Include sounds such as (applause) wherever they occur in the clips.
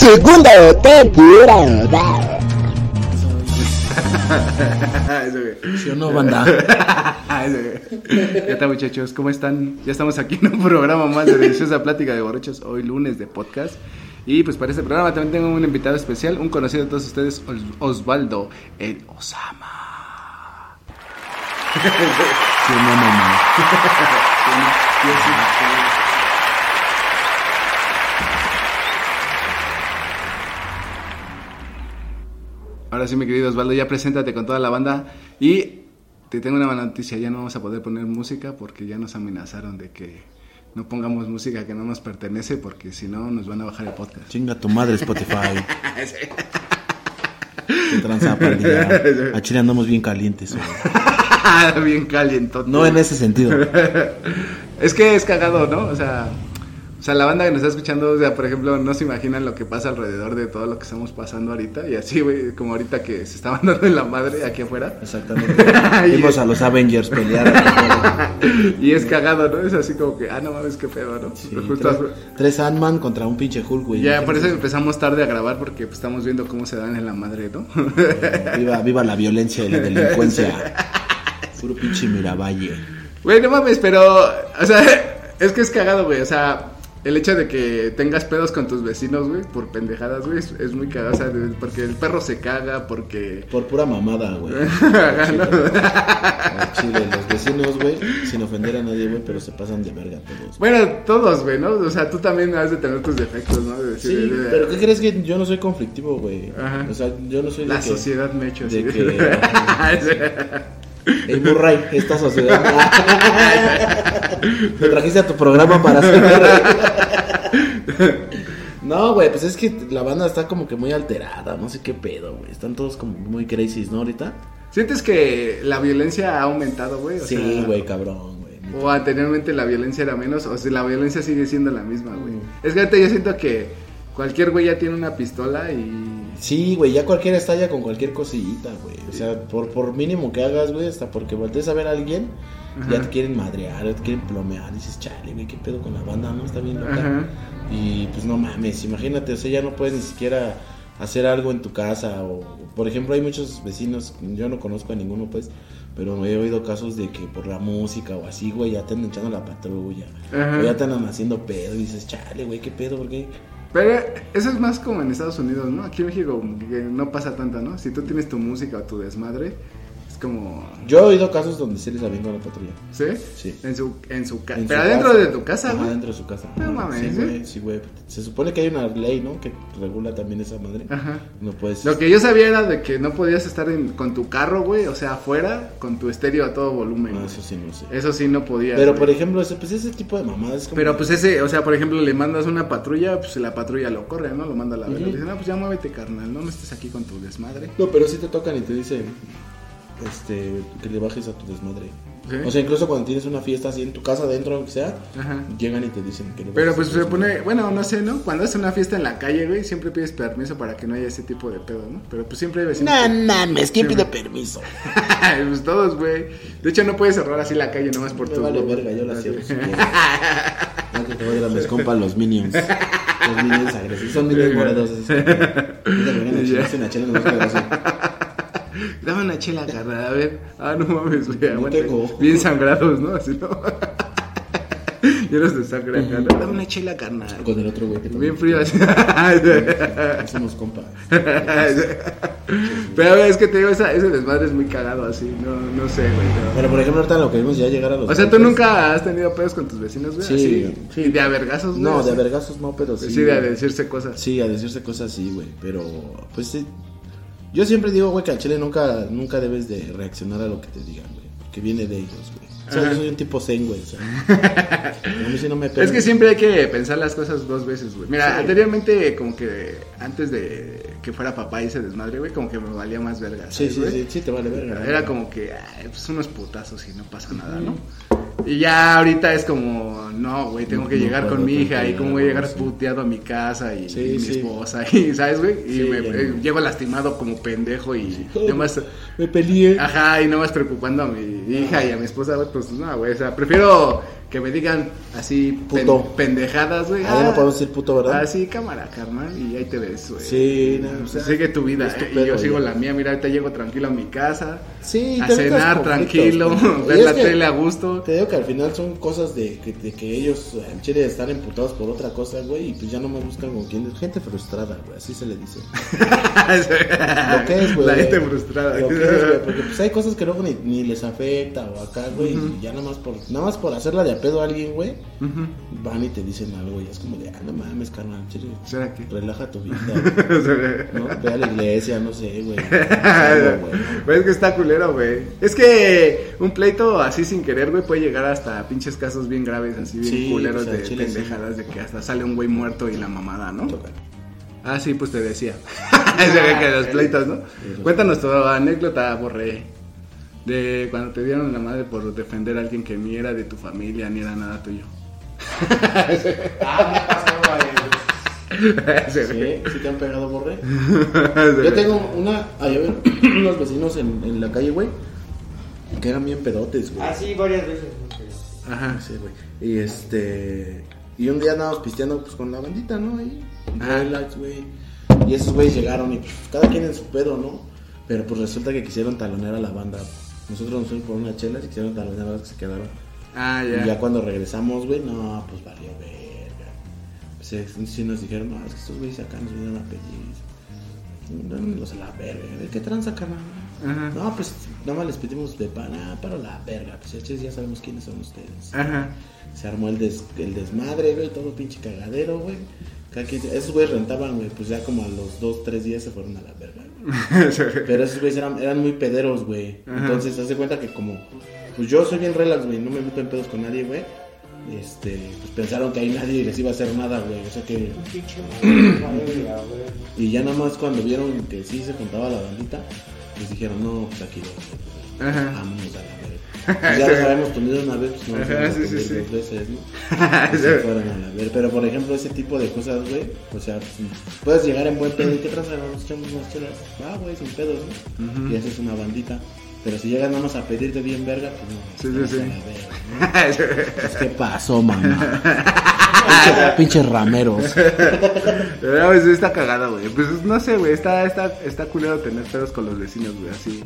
Segunda temporada. ¿Sí o no, banda? (laughs) ¿Qué tal muchachos? ¿Cómo están? Ya estamos aquí en un programa más de Deliciosa Plática de Borrachos, hoy lunes de podcast. Y pues para este programa también tengo un invitado especial, un conocido de todos ustedes, Os- Osvaldo, el Osama. (laughs) ¿Sí o no, mamá? (laughs) Ahora sí, mi querido Osvaldo, ya preséntate con toda la banda. Y te tengo una mala noticia, ya no vamos a poder poner música porque ya nos amenazaron de que no pongamos música que no nos pertenece porque si no nos van a bajar el podcast. Chinga tu madre, Spotify. (laughs) Qué tranza, pandilla. (laughs) A Chile andamos bien calientes. (laughs) Bien caliente. No en ese sentido. Es que es cagado, ¿no? O sea, o sea, la banda que nos está escuchando, o sea, por ejemplo, no se imaginan lo que pasa alrededor de todo lo que estamos pasando ahorita. Y así, güey, como ahorita que se estaban dando en la madre aquí afuera. Exactamente. (laughs) Vimos a los Avengers pelear. (laughs) Y es cagado, ¿no? Es así como que, ah, no mames, qué pedo, ¿no? Sí, justo- tres, tres Ant-Man contra un pinche Hulk, güey. ya, por eso empezamos tarde a grabar porque pues, estamos viendo cómo se dan en la madre, ¿no? Viva, viva la violencia y la delincuencia. (laughs) Puro pinche Miravalle. Güey, no mames, pero, o sea, es que es cagado, güey, o sea, el hecho de que tengas pedos con tus vecinos, güey, por pendejadas, güey, es, es muy cagado, o sea, de- porque el perro se caga, porque... Por pura mamada, güey. (laughs) ¿no? Chile, los vecinos, güey, sin ofender a nadie, güey, pero se pasan de verga todos. Bueno, todos, güey, ¿no? O sea, tú también has de tener tus defectos, ¿no? De decir, Sí, de- pero ¿qué crees que yo no soy conflictivo, güey? Ajá. O sea, yo no soy de La que- sociedad me ha hecho así. de que- (laughs) Ey, Murray, esta sociedad. Me trajiste a tu programa para hacer. No, güey, pues es que la banda está como que muy alterada, no sé qué pedo, güey. Están todos como muy crazy, ¿no? Ahorita. ¿Sientes que la violencia ha aumentado, güey? Sí, güey, cabrón, güey. O anteriormente la violencia era menos, o si la violencia sigue siendo la misma, güey. Mm. Es que ahorita yo siento que cualquier güey ya tiene una pistola y... Sí, güey, ya cualquiera estalla con cualquier cosita, güey. O sea, por, por mínimo que hagas, güey, hasta porque voltees a ver a alguien, ya te quieren madrear, ya te quieren plomear. Dices, chale, güey, qué pedo con la banda, ¿no? Está bien loca. Ajá. Y pues no mames, imagínate, o sea, ya no puedes ni siquiera hacer algo en tu casa. O, por ejemplo, hay muchos vecinos, yo no conozco a ninguno, pues, pero he oído casos de que por la música o así, güey, ya te andan echando la patrulla. Ajá. O ya te andan haciendo pedo y dices, chale, güey, qué pedo, ¿por qué? Pero eso es más como en Estados Unidos, ¿no? Aquí en México no pasa tanto, ¿no? Si tú tienes tu música o tu desmadre, es como... Yo he oído casos donde se les avienta la patrulla. ¿Sí? Sí. En su, en su casa. En Pero su adentro casa. de tu casa, güey. dentro de su casa. No mames, Sí, ¿eh? güey, sí, güey. Se supone que hay una ley, ¿no? Que regula también esa madre. Ajá. No puedes... Lo que yo sabía era de que no podías estar en- con tu carro, güey, o sea, afuera, con tu estéreo a todo volumen. No, güey. eso sí, no sé. Eso sí no podías. Pero, güey. por ejemplo, ese, pues ese tipo de mamadas como... Pero pues ese, o sea, por ejemplo, le mandas una patrulla, pues la patrulla lo corre, ¿no? Lo manda a la verga. Ujú. Le dicen, no, pues ya muévete, carnal, no, no estés aquí con tu desmadre. No, pero sí te tocan y te dicen este, que le bajes a tu desmadre. ¿Sí? O sea, incluso cuando tienes una fiesta así en tu casa, adentro, aunque sea, Ajá. llegan y te dicen que le Pero pues se pone, bueno, no sé, ¿no? Cuando haces una fiesta en la calle, güey, siempre pides permiso para que no haya ese tipo de pedo, ¿no? Pero pues siempre hay vecinos. No que- mames, ¿quién pide permiso? (laughs) pues todos, güey. De hecho, no puedes cerrar así la calle nomás por Me tu. vale verga, yo la cierro. No, (laughs) que te voy a mis compas los minions. Los minions agresivos. Son minions morados. así. Que una chela. Dame una chela, carnal, a ver. Ah, no mames, güey. No tengo. Bien sangrados, ¿no? Así, ¿no? (laughs) Ya los desangran, carnal. Dame una chela, carnal. Con el otro güey que Bien frío, así. (laughs) No Somos compas. Pero es que te digo, esa, ese desmadre es muy cagado así. No, no sé, güey. no. Pero por ejemplo, ahorita lo que vimos ya llegar a los. O sea, ¿tú golpes. nunca has tenido pedos con tus vecinos, güey? Sí, Así, sí. ¿Y de a vergazos, güey? No, de así? vergazos no, pero sí. Sí, de a decirse cosas. Sí, a decirse cosas sí, güey. Pero, pues sí. Yo siempre digo, güey, que al chile nunca, nunca debes de reaccionar a lo que te digan, güey. Porque viene de ellos, güey. O sea, yo soy un tipo zen, güey. O sea, (laughs) a mí sí no me pega. Es que siempre hay que pensar las cosas dos veces, güey. Mira, Sí. anteriormente, como que antes de que fuera papá y ese desmadre, güey, como que me valía más verga. Sí, ¿sabes, sí, sí, sí, te vale verga. Era como que, ay, pues unos putazos y no pasa nada, ¿no? Y ya ahorita es como, no, güey, tengo que No llegar con mi hija y cómo voy a llegar sí. puteado a mi casa y, Sí, y mi sí. esposa, (laughs) y, ¿sabes, güey? Y me, eh, llego lastimado como pendejo y nomás... Me peleé. Ajá, y no más preocupando a mi hija y a mi esposa, pues no, güey, o sea, prefiero que me digan así pen- Puto. pendejadas, güey. Ah, ya no podemos decir puto, ¿verdad? Ah, sí, cámara, carnal, y ahí te ves, güey. Sí, no, o sea, Sigue tu vida, eh, y yo sigo la mía, mira, ahorita llego tranquilo a mi casa, Sí, a te cenar tranquilo, (laughs) ver la que tele a gusto. Te digo que al final son cosas de que, de que ellos en Chile están emputados por otra cosa, güey, y pues ya no me buscan con quién. Gente frustrada, güey, así se le dice. (laughs) Lo que es, güey. La gente frustrada. Lo que es, güey, porque pues hay cosas que luego ni, ni les afecta o acá, güey, y ya nada más por nada más por hacerla de pedo a alguien, güey, van y te dicen algo y es como de, ah, no mames, carnal, chile, ¿Será que? relaja tu vida, (laughs) ¿no? Ve a la iglesia, no sé, güey. (laughs) Pues es que está culero, güey. Es que un pleito así sin querer, güey, puede llegar hasta pinches casos bien graves, así bien Sí, culeros o sea, de chile, sí. pendejadas, de que hasta sale un güey muerto y la mamada, ¿no? Toca. Ah, sí, pues te decía. (laughs) Se ve que los pleitos, ¿no? Cuéntanos tu anécdota, Borré. De cuando te dieron la madre por defender a alguien que ni era de tu familia, ni era nada tuyo. (laughs) Ah, me pasaba, güey. Se Sí, sí te han pegado, borre. (laughs) Yo tengo una, ay, a ver, (clears throat) unos vecinos en, en la calle, güey, que eran bien pedotes, güey. Ah, sí, varias veces. Ajá. Sí, güey. Y este. Y un día andábamos pisteando pues con la bandita, ¿no? Ahí. Relax, güey. Y esos güeyes llegaron y pues, cada quien en su pedo, ¿no? Pero pues resulta que quisieron talonear a la banda. Nosotros nos fuimos por una chela y quisieron talonear a los que se quedaron. Ah, Y ya ya. cuando regresamos, güey, no, pues valió verga. Pues sí, nos dijeron, no, es que estos güeyes acá nos vinieron a pedir. Dándonos a la verga. ¿De qué tranza, carnal? Ajá. No, pues nada más les pedimos de pana para la verga. Pues ya, ya sabemos quiénes son ustedes. Ajá. Se armó el, des- el desmadre, güey, todo pinche cagadero, güey. Esos güeyes rentaban, güey, pues ya como a los dos, tres días se fueron a la verga. Güey. (laughs) Pero esos güeyes eran, eran muy pederos, güey. Entonces, haz de cuenta que como, pues yo soy bien relax, güey, no me meto en pedos con nadie, güey. Este, pues pensaron que ahí nadie les iba a hacer nada, güey. O sea que, (clears throat) güey. y ya nada más cuando vieron que sí se juntaba la bandita, pues dijeron, no, pues aquí lo Ajá. vámonos a ya (laughs) los habíamos tenido una vez, pues no Ajá, sí, sí, sí. veces, ¿no? (laughs) Se fueron a la verga. Pero por ejemplo, ese tipo de cosas, güey, o sea, pues, puedes llegar en buen pedo y qué traza, nos echamos unas chelas. Ah, güey, sin pedos, ¿no? Ujú. Y haces una bandita. Pero si llegas nada más a pedirte bien verga, pues no. Sí, sí, estamos sí. ve. (laughs) Pues, ¿Qué pasó, mamá? Pinche- Pinches rameros. Está cagado, güey. Pues no sé, güey. Está, está, está culero tener pedos con los vecinos, güey. Así.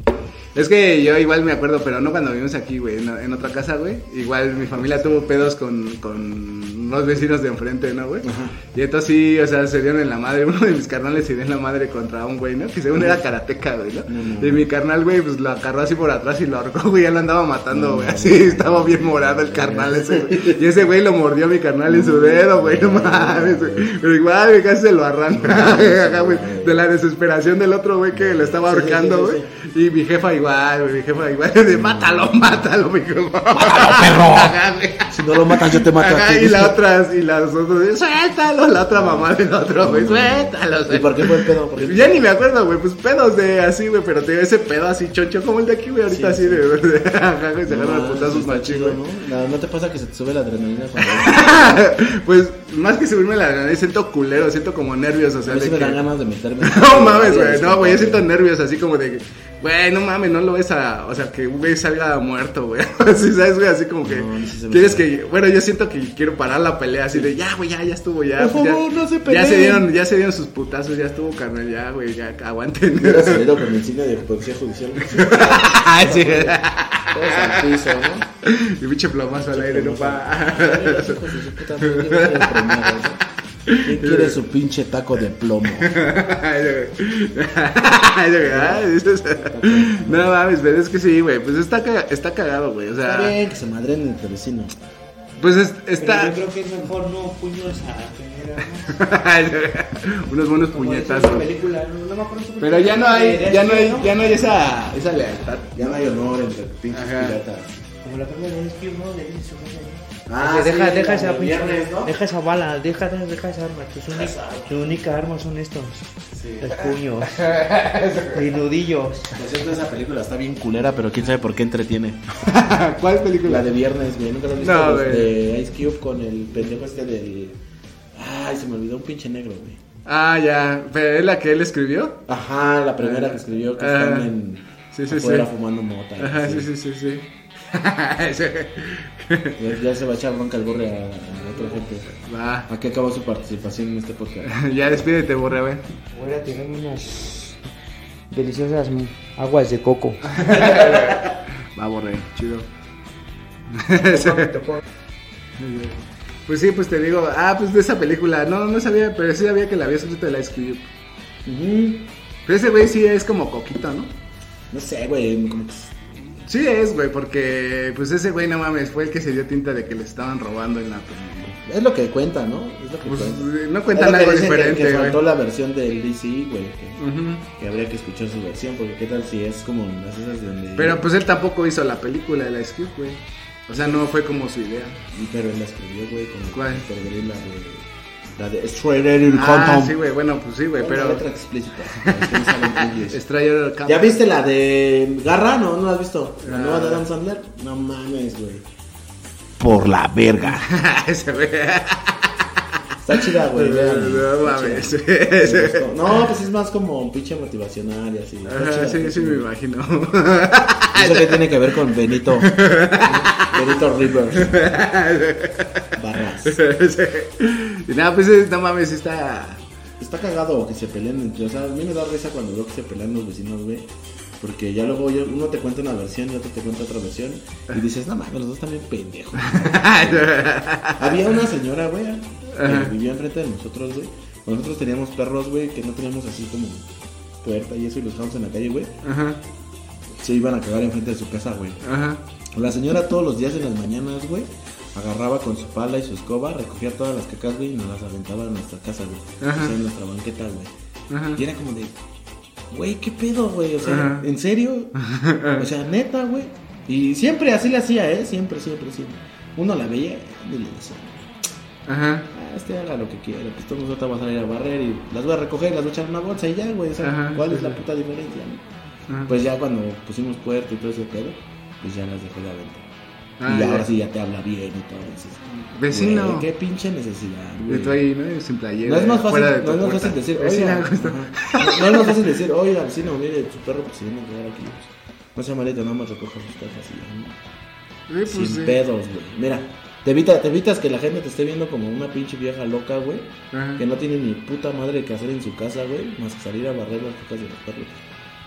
Es que yo igual me acuerdo, pero no cuando vivimos aquí, güey. En, en otra casa, güey. Igual mi familia tuvo pedos con, con los vecinos de enfrente, ¿no, güey? Ajá. Y entonces sí, o sea, se dieron en la madre. (laughs) Uno de mis carnales se dio en la madre contra un güey, ¿no? Que según era karateca, güey, ¿no? No, no. Y mi carnal, güey, pues lo agarró así por atrás y lo ahorcó, (laughs) güey. Ya lo andaba matando, güey. Así, estaba bien morado el carnal ese, güey. Y ese güey lo mordió a mi carnal en su dedo, güey. No mames, güey. Pero igual, güey, casi se lo arranca, (laughs) güey. De la desesperación del otro, güey, que lo estaba ahorcando, güey. Y mi jefa igual. Mi jefa igual. (laughs) De mátalo, mátalo, mi jefa. ¡Mátalo, perro! (laughs) Si no lo matas, yo te mato a Ajá, y la otra, y las otras, suéltalo, la otra mamá del otro, güey, suéltalo, ¿Y por qué fue el pedo? Ya ni me acuerdo, güey, pues pedos de así, güey, pero te ese pedo así choncho como el de aquí, güey, ahorita Sí, así de, de, ajá, güey, se agarran a putazos machín, güey. ¿no? No, ¿no te pasa que se te sube la adrenalina cuando (laughs) Pues, más que subirme la nariz, siento culero, siento como nervios, o a sea, mí sí de me que... dan ganas de meterme? No mames, güey, no, güey, yo siento nervios así como de güey, no mames, no lo ves a, o sea, que un güey salga muerto, güey, (laughs) así, ¿sabes, güey? Así como que, No, se me quieres que, bueno, yo siento que quiero parar la pelea así de, ya, güey, ya, ya estuvo, ya. Por ya- favor, no se Ya peleen. se dieron, ya se dieron sus putazos, ya estuvo, carnal, ya, güey, ya, aguanten. Hubiera salido con el cine de policía judicial. (laughs) sí. Todos al piso, ¿no? Y pinche plomazo al aire, no pa. De ¿quién quiere su pinche (laughs) taco de plomo? No mames, pero es que sí, güey. Pues está, caga- está cagado, güey. O Está sea, bien que se madren entre vecinos. pues es- Pero está. yo creo que es mejor no puños a primera, ¿no? (laughs) Unos buenos puñetazos. película, no, me Pero ya no hay, película, ya no hay, ya no hay esa, esa lealtad. Ya no hay honor entre pinches Ajá. piratas. Como la película de Ice Cube, ¿no? De Cube, ¿no? Ah, deja, sí, deja la esa pinche, viernes, ¿no? deja esa bala, deja, deja esa arma. Tu, única, tu única arma son estos, los puños, (laughs) y nudillos. Por cierto, esa película está bien culera, pero quién sabe por qué entretiene. (laughs) ¿Cuál película? La de viernes, güey. Nunca lo he visto. No, Los de Ice Cube con el pendejo este del. Ay, se me olvidó un pinche negro, güey. Ah, ya. ¿Pero es la que él escribió? Ajá, la primera que escribió que Ah. están en. Sí, sí, afuera sí. fumando mota. Ajá, sí. sí, sí, sí, sí. Ya, ya se va a echar bronca el borre a, a otra gente. Va. ¿A qué acabó su participación en este podcast? (laughs) Ya despídete, borre, güey. Voy a tener unas deliciosas aguas de coco. (laughs) Va, borre, chido. (laughs) Pues sí, pues te digo, ah, pues de esa película, no, no sabía, pero sí sabía que la había escrito el Ice Cube. Ujú. Pero ese güey sí es como coquito, ¿no? No sé, güey. como que- Sí es, güey, porque pues ese güey no mames, fue el que se dio tinta de que le estaban robando en la Es lo que cuenta, ¿no? Es lo que Pues cuenta. no Es cuentan que que- diferente, Que, güey. faltó la versión del DC, güey. Que, Ujú. que habría que escuchar su versión, porque qué tal si es como las esas de donde. Pero pues él tampoco hizo la película de la Cube, güey. O sea, no fue como su idea. Pero él la escribió, güey, con ¿Cuál? La de. La de Outta Ah, sí, güey, bueno, pues sí, güey, pero... letra explícita. que. (laughs) Strayer. ¿Ya viste la de Garra? No, no la has visto. La Ah. nueva de Adam Sandler. No mames, güey. Por la verga. (laughs) ese güey. Está chida, güey. No mames. (laughs) No, pues es más como un pinche motivacional y así. Ajá, chida, sí, sí, me imagino. ¿Eso qué tiene que ver con Benito? Benito Rivers. Barras. Nada, pues no mames, está... Está cagado que se peleen entre. O sea, a mí me da risa cuando veo que se pelean los vecinos, güey. Porque ya luego yo- uno te cuenta una versión y otro te cuenta otra versión. Y dices, no mames, los dos también pendejos. (laughs) Había una señora, güey, que vivía enfrente de nosotros, güey. Nosotros teníamos perros, güey, que no teníamos así como puerta y eso y los dejamos en la calle, güey. Ajá, Se iban a cagar enfrente de su casa, güey. ajá. La señora todos los días en las mañanas, güey, agarraba con su pala y su escoba, recogía todas las cacas, güey, y nos las aventaba a nuestra casa, güey. Ajá. O sea, en nuestra banqueta, güey. Ajá. Y era como de, güey, ¿qué pedo, güey? O sea, Ajá. ¿en serio? O sea, neta, güey. Y siempre así le hacía, ¿eh? Siempre, siempre, siempre. Uno la veía y le decía, Ajá. ah, este haga lo que quiera, pues todos nosotros vamos a ir a barrer y las voy a recoger las voy a echar en una bolsa y ya, güey. O sea, Ajá, ¿cuál es la puta diferencia, no? Pues ya cuando pusimos puerta y todo ese pedo, pues ya las dejó de aventar. Ah, y ya. ahora sí ya te habla bien y todo. Dices, Vecino. güey, qué pinche necesidad, güey. tú ahí, ¿no? Sin playera. No es más fácil, de no es más fácil decir, oiga, no es más fácil decir, oiga, vecino, mire, su perro pues se viene a quedar aquí. No sea malito, nada más recoja sus cajas y ya, ¿no? Sí, pues, Sin sí. pedos, güey. Mira, te, evita, te evitas que la gente te esté viendo como una pinche vieja loca, güey. Ajá. Que no tiene ni puta madre que hacer en su casa, güey. Más que salir a barrer las cacas de los perros.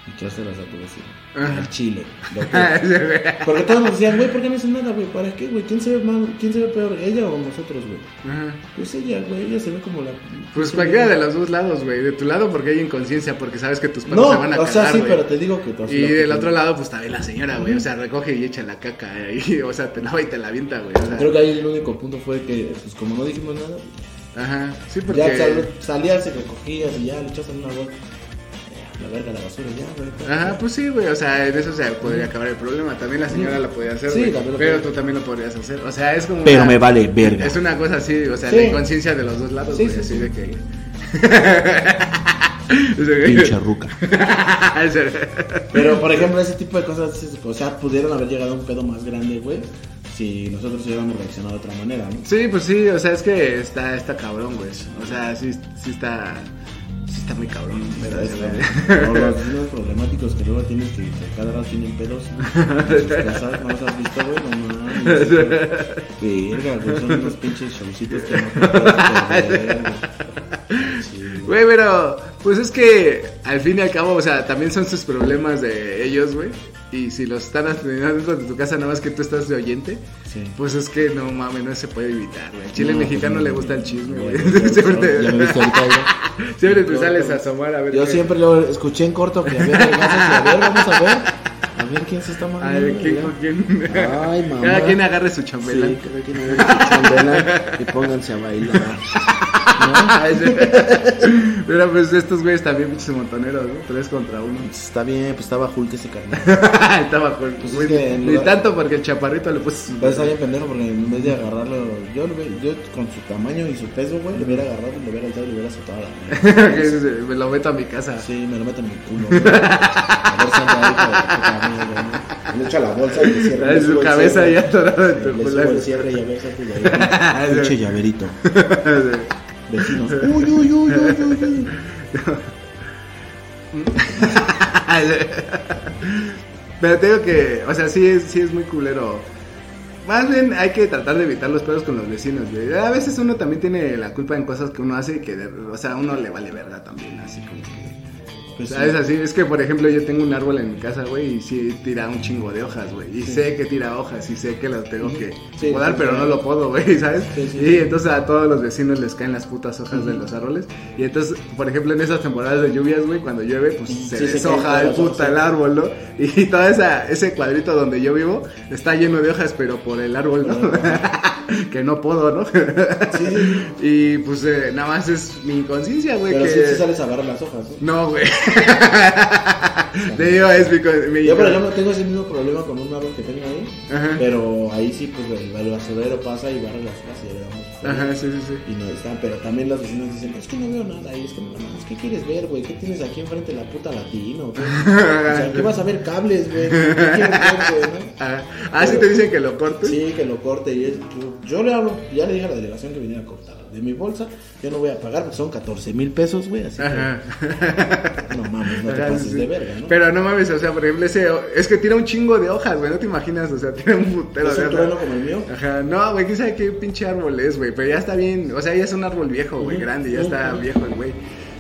Y echárselas a tu vecino. Ajá. Al chile. (laughs) Porque todos nos decían, güey, ¿por qué no hacen nada, güey? ¿Para qué, güey? ¿Quién se ve mal? ¿Quién se ve peor? ¿Ella o nosotros, güey? Ajá. Pues ella, güey. Ella se ve como la. Pues cualquiera de los dos lados, güey. De tu lado porque hay inconsciencia, porque sabes que tus perros No, se van a o sea, cagar, sí, pero te digo que tú Y del otro lado, pues también la señora, güey. O sea, recoge y echa la caca ahí. O sea, te lava y te la avienta, güey. O sea, Creo que ahí el único punto fue que, pues como no dijimos nada, Ajá. Sí, porque. ya sal- salías y recogías y ya le echas en una bolsa. La verga, la basura, ya, güey. Ajá, pues sí, güey, o sea, en eso se podría acabar el problema. También la señora lo podía hacer, Sí, güey, también lo pero podía. tú también lo podrías hacer. O sea, es como. Pero una- me vale verga. Es una cosa así, o sea, Sí. la inconsciencia de los dos lados, Sí, güey, sí, así sí. de que. Pinche (laughs) ruca. Ese- Pero, por ejemplo, ese tipo de cosas, o sea, pudieron haber llegado a un pedo más grande, güey, si nosotros hubiéramos reaccionado de otra manera, ¿no? Sí, pues sí, o sea, es que está, está cabrón, güey. O sea, sí, sí está. Está muy cabrón, pero Es, es- o los vecinos problemáticos que luego tienes que, que cada rato tienen (laughs) sus casas, ¿no los has visto, güey? No mames. Verga, son unos pinches showcitos que no te puedes (laughs) perder, güey. Pero pues es que al fin y al cabo, o sea, también son sus problemas de ellos, güey. Y si los están atendiendo dentro de tu casa, nada más que tú estás de oyente, Sí. pues es que no mames, no se puede evitar, güey. Al chile No, mexicano pues no, le gusta no, el chisme, güey. (laughs) Siempre te-. Siempre te sales a asomar a ver. Yo qué- siempre lo escuché en corto que había y a ver, vamos a ver. A ver quién se está A mamando. ver, ¿quién con quién? Ay, mamá. Cada quien agarre su Sí, chambelán. cada quien agarre su chambelán y pónganse a bailar. Ese- Pero pues estos güeyes también pinches montoneros, ¿no? Tres contra uno. Está bien, pues estaba Hulk ese carnal. (laughs) Estaba con Pues es que Ni lugar- tanto porque el chaparrito le puso su- está bien pendejo porque en vez de agarrarlo, yo, yo con su tamaño y su peso, güey, lo hubiera agarrado, lo hubiera alzado y lo hubiera a la (laughs) dice, Me lo meto a mi casa. Sí, me lo meto en el culo. güey. A ver si anda ahí, ¿no? Le echa la bolsa y le cierra. (laughs) Le su cabeza cierre. ya atorada en tu Le el cierre y a ver, saco y ahí. (laughs) Pinche llaverito. (laughs) Vecinos. Uy, uy, uy, uy, uy, uy. Pero te digo que, o sea, sí es, sí es muy culero. Más bien hay que tratar de evitar los pedos con los vecinos, güey. A veces uno también tiene la culpa en cosas que uno hace y que, de- o sea, a uno le vale verga también, así como que... Pues ¿Sabes? sí. Así, es que por ejemplo yo tengo un árbol en mi casa, güey, y sí tira un chingo de hojas, güey. Y sé que tira hojas y sé que lo tengo que Sí, podar, pero no lo puedo, (laughs) güey, ¿sabes? Sí, sí. Y entonces a todos los vecinos les caen las putas hojas de los árboles. Y entonces, por ejemplo, en esas temporadas de lluvias, güey, cuando llueve, pues se deshoja el las puta el árbol, ¿no? (laughs) Y todo esa, ese cuadrito donde yo vivo está lleno de hojas, pero por el árbol, ¿no? (laughs) que no puedo, ¿no? y pues eh, nada más es mi inconsciencia, güey, Pero que... sí sales a agarrar las hojas, ¿no? No, güey. Te digo, es mi, mi- Yo, por ejemplo, tengo ese mismo problema con un árbol que tengo ahí. Ajá. Pero ahí sí, pues el, el basurero pasa y barre las hojas y le damos. Ajá, sí, sí, sí. Y no están, pero también los vecinos dicen, es que no veo nada. Y es como, no, que quieres ver, güey? ¿Qué tienes aquí enfrente la puta latino? ¿Qué? O sea, ¿qué vas a ver cables, güey? ¿Qué quieres ver, güey? no? Ajá. Ah, sí te dicen que lo cortes. Sí, que lo corte. Y es- yo, yo le hablo, ya le dije a la delegación que viniera a cortar. De mi bolsa, yo no voy a pagar porque son 14 mil pesos, güey. Así Ajá. que, (laughs) no mames, no te Ajá, pases sí. de verga, ¿no? Pero no mames, o sea, por ejemplo, ese, es que tira un chingo de hojas, güey, no te imaginas, o sea, tira un putero ¿Es un trueno como el mío? Ajá, no, güey, quién sabe qué pinche árbol es, güey, pero ya está bien, o sea, ya es un árbol viejo, güey, grande, ya está viejo el güey.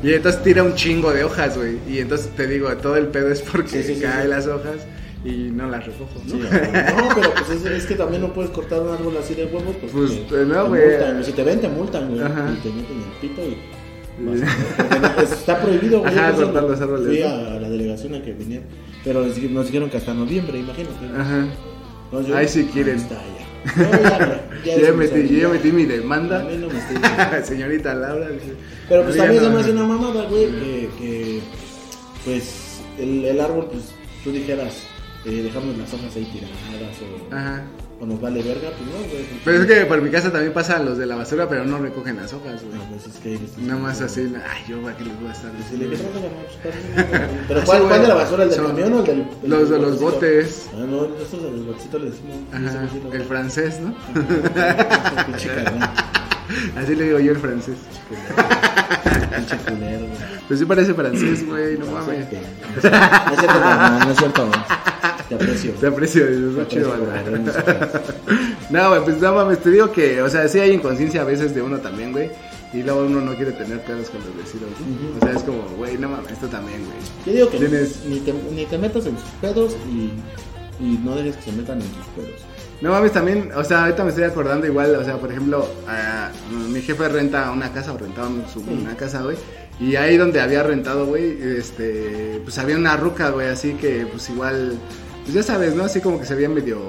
Y entonces tira un chingo de hojas, güey, y entonces te digo, todo el pedo es porque Sí, caen las hojas y no las recojo, ¿no? Sí, no, pero pues es, es que también no puedes cortar un árbol así de huevos. Pues, Pues, te- no, te güey. multan, Si te ven, te multan, güey. Ajá. Y te meten el pito y. vas no, pues, está prohibido, güey. Ajá, cortar los árboles, Fui ¿no? a la delegación a que vinieran. Pero nos di- nos dijeron que hasta noviembre, imagínate. Ajá. No, yo- Ahí sí quieren. Ahí está, ya. No, ya, ya, Ya, (laughs) metí, yo ya metí mi A demanda. mí no me estoy. (laughs) Señorita Laura. Pero pues "No, también se no". me hace una mamada, güey, que, que pues el, el árbol, pues tú dijeras, eh, dejamos las hojas ahí tiradas o, Ajá. o nos vale verga, pues no, güey. Pero es que por mi casa también pasan los de la basura, pero no recogen las hojas, güey. No, pues es que eres- Nada más así, ay, yo aquí les voy a estar le diciendo. pues, para- (laughs) Pero Ah, ¿cuál, cuál de la basura? ¿El del Son camión o el del.? el Los de los botes. Ah, no, estos de los botecitos le decimos. Ajá, el francés, ¿no? Pinche (laughs) carnal, Así le digo yo el francés. pinche culero, güey. Pues sí parece francés, güey, no mames. No es cierto, carnal, no es cierto. Te aprecio. Te aprecio, Te. (laughs) No, güey, pues no mames, te digo que, o sea, sí hay inconsciencia a veces de uno también, güey. Y luego uno no quiere tener pedos con los vecinos, ¿no? O sea, es como, güey, no mames, esto también, güey. Yo digo que Tienes- ni, te, ni te metas en sus pedos y, y no dejes que se metan en tus pedos. No mames, también, o sea, ahorita me estoy acordando igual, o sea, por ejemplo, ah, mi jefe renta una casa o rentaba su- una casa, güey. Y ahí donde había rentado, güey, este, pues había una ruca, güey, así que, pues igual, pues ya sabes, ¿no? Así como que se veía medio...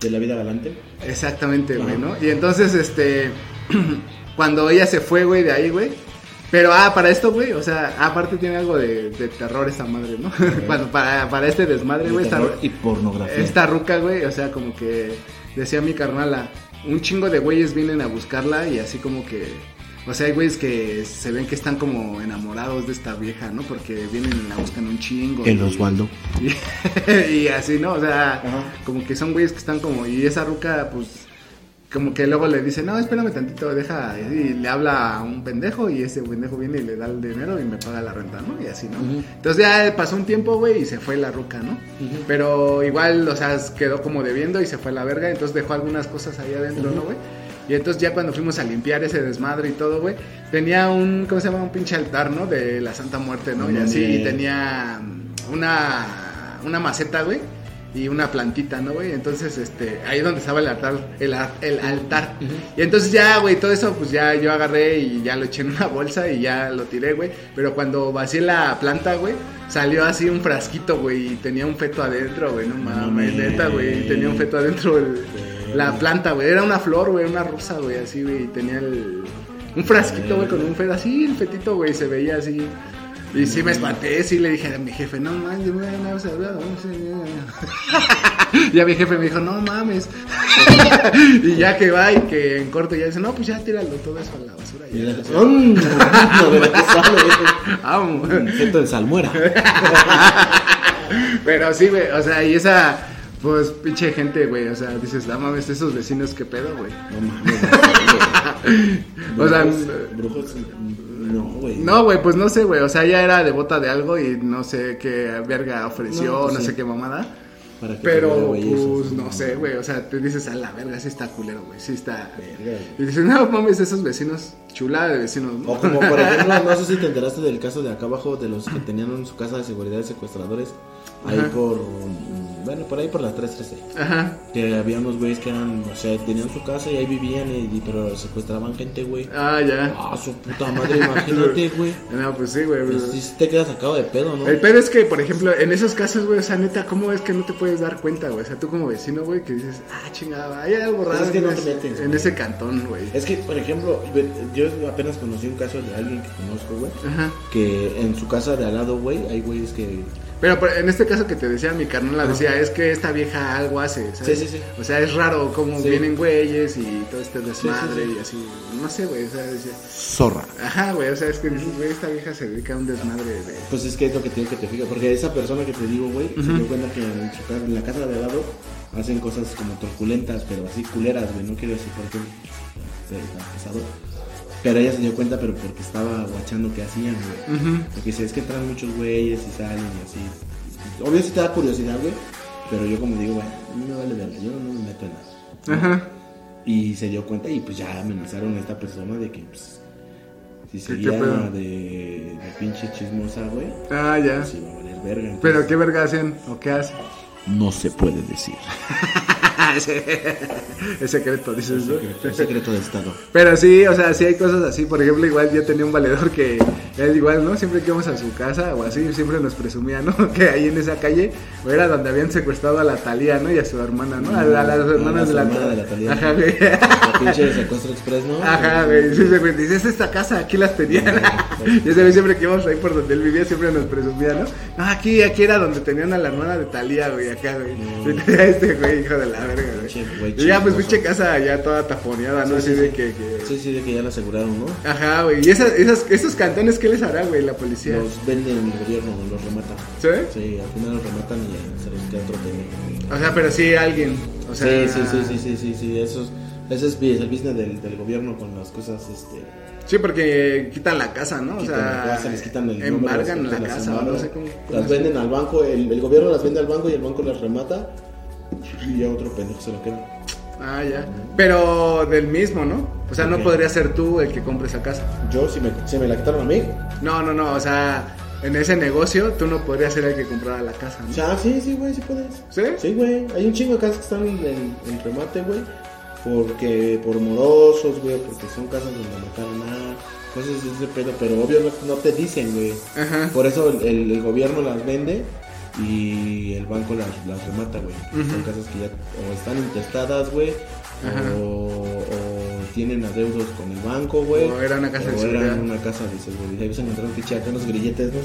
De la vida galante. Exactamente, güey. ¿no? Y entonces, este, (clears throat) cuando ella se fue, güey, de ahí, güey. Pero, ah, para esto, güey, o sea, aparte tiene algo de, de terror esta madre, ¿no? (laughs) Para, para este desmadre, güey, y pornografía. esta ruca, güey, o sea, como que decía mi carnala, un chingo de güeyes vienen a buscarla y así como que, o sea, hay güeyes que se ven que están como enamorados de esta vieja, ¿no? Porque vienen y la buscan un chingo. El y- Osvaldo. (laughs) y, y así, ¿no? O sea, Ajá. como que son güeyes que están como, y esa ruca, pues, como que luego le dice, no, espérame tantito, deja, y le habla a un pendejo, y ese pendejo viene y le da el dinero y me paga la renta, ¿no? Y así, ¿no? Entonces ya pasó un tiempo, güey, y se fue la ruca, ¿no? Pero igual, o sea, quedó como debiendo y se fue a la verga, entonces dejó algunas cosas ahí adentro, ¿no, güey? Y entonces ya cuando fuimos a limpiar ese desmadre y todo, güey, tenía un, ¿cómo se llama? Un pinche altar, ¿no? De la Santa Muerte, ¿no? Y así, tenía mm, una, una maceta, güey. y una plantita, ¿no, güey? Entonces, este, ahí es donde estaba el altar, el, el altar. Y entonces ya, güey, todo eso, pues ya yo agarré y ya lo eché en una bolsa y ya lo tiré, güey. Pero cuando vacié la planta, güey, salió así un frasquito, güey, y tenía un feto adentro, güey, no mames, neta, güey, tenía un feto adentro la planta, güey, era una flor, güey, una rosa, güey, así, güey, tenía el... Un frasquito, güey, con un feto así, el fetito, güey, se veía así. Y sí me espanté, sí le dije a mi jefe, no mames, no, Ya (laughs) mi jefe me dijo, no mames. (laughs) y ya que va y que en corto ya dice, no, pues ya tíralo todo eso a la basura. Y Ya. Vamos. de salmuera. (laughs) Pero sí, güey, o sea, y esa, pues, pinche gente, güey, o sea, dices, no mames, esos vecinos, qué pedo, güey. No mames. (laughs) O sea, Brujos, no, güey. No, güey, pues no sé, güey, o sea, ya era devota de algo y no sé qué verga ofreció, No, no, pues sí. sé qué mamada. Para que Pero, pues, eso, no sé, güey, o sea, te dices, a la verga, sí está culero, güey, sí está... Verga, Y dices, no mames, esos vecinos, chulada de vecinos, ¿no? O como por (laughs) ejemplo, no sé si te enteraste del caso de acá abajo de los que tenían en su casa de seguridad secuestradores. Ahí Ajá. por. Bueno, por ahí por la 313. Ajá. Que había unos güeyes que eran. O sea, tenían su casa y ahí vivían, y, pero secuestraban gente, güey. Ah, ya. Ah, su puta madre, imagínate, (laughs) güey. No, pues sí, güey. Pues sí te quedas sacado de pedo, ¿no? El pedo es que, por ejemplo, en esos casos, güey, o sea, neta, ¿cómo es que no te puedes dar cuenta, güey? O sea, tú como vecino, güey, que dices, ah, chingada, hay algo Pues raro es que en, no te ese, metes, en ese cantón, güey. Es que, por ejemplo, yo apenas conocí un caso de alguien que conozco, güey. Ajá. Que en su casa de al lado, güey, hay güeyes que. Pero en este caso que te decía, mi carnal la decía, es que esta vieja algo hace, ¿sabes? Sí, sí, sí. O sea, es raro cómo Sí. vienen güeyes y todo este desmadre sí. y así. No sé, güey, o sea, decía, Zorra. ajá, güey, o sea, es que dices, güey, esta vieja se dedica a un desmadre de... Pues es que es lo que tiene que te fijas, porque esa persona que te digo, güey, se dio cuenta que en, su casa- en la casa de al lado hacen cosas como truculentas, pero así culeras, güey, no quiero decir por qué eh, tan pesado. Pero ella se dio cuenta, pero porque estaba guachando qué hacían, güey. Porque dice, es que entran muchos güeyes y salen y así. Obvio sí te da curiosidad, güey, pero yo como digo, güey, no me vale verga, yo no me meto en nada. Ajá. Y se dio cuenta y pues ya amenazaron a esta persona de que, pues, si ¿Qué- seguía de, de pinche chismosa, güey, Ah, ya. pues iba a valer verga. Pero qué verga hacen o qué hacen. No se puede decir. (laughs) (laughs) (laughs) es secreto, dices, ¿no? Un secreto de Estado. (laughs) Pero sí, o sea, sí hay cosas así. Por ejemplo, igual yo tenía un valedor que él igual, ¿no? Siempre que íbamos a su casa o así, siempre nos presumía, ¿no? Que ahí en esa calle era donde habían secuestrado a la Talía, ¿no? Y a su hermana, ¿no? A, la- a las hermanas de la, de la Thalía. Ajá, güey. La pinche secuestro express, ¿no? Ajá, güey. Sí, güey. Dice, es esta casa, aquí las tenían. y ese güey siempre que íbamos ahí por donde él vivía, siempre nos presumía, ¿no? No, aquí, aquí era donde tenían a la hermana de Talía, güey, acá, güey. No. Este güey, hijo de la verga, Güey. Y ya, pues, pinche casa ya toda taponeada, ¿no? Sí, Así sí, de sí. que... que... Sí, sí, de que ya la aseguraron, ¿no? Ajá, güey. ¿Y esas, esas, esos cantones qué les hará, güey, la policía? Los venden el gobierno, los rematan. ¿Sí? Sí, al final los rematan y se les queda otro pendejo. O sea, pero sí alguien. O sea, sí, sí, sí, sí, sí, sí, sí, eso es, ese es el business del, del gobierno con las cosas, este... Sí, porque quitan la casa, ¿no? O sea, la casa, les quitan el embargan la casa, no sé cómo. Las venden al banco, el, el gobierno las vende al banco y el banco las remata y ya otro pendejo se lo queda. Ah, ya. Pero del mismo, ¿no? O sea, no Ok. podría ser tú el que compre esa casa. Yo, si me, si me la quitaron a mí, No, no, no. O sea, en ese negocio tú no podrías ser el que comprara la casa, o ¿no? sea, sí, sí, güey, sí puedes. ¿Sí? Sí, güey, hay un chingo de casas que están en, en- en remate, güey, porque por morosos, güey, porque son casas donde mataron a cosas de ese pedo, pero obvio no, no te dicen, güey. Ajá. Por eso el, el- el gobierno las vende y el banco las, las remata, güey. Son casas que ya o están intestadas, güey, o, o tienen adeudos con el banco, güey. O era una casa de o seguridad. eran una casa de seguridad. Y se encontraron acá unos grilletes, ¿no?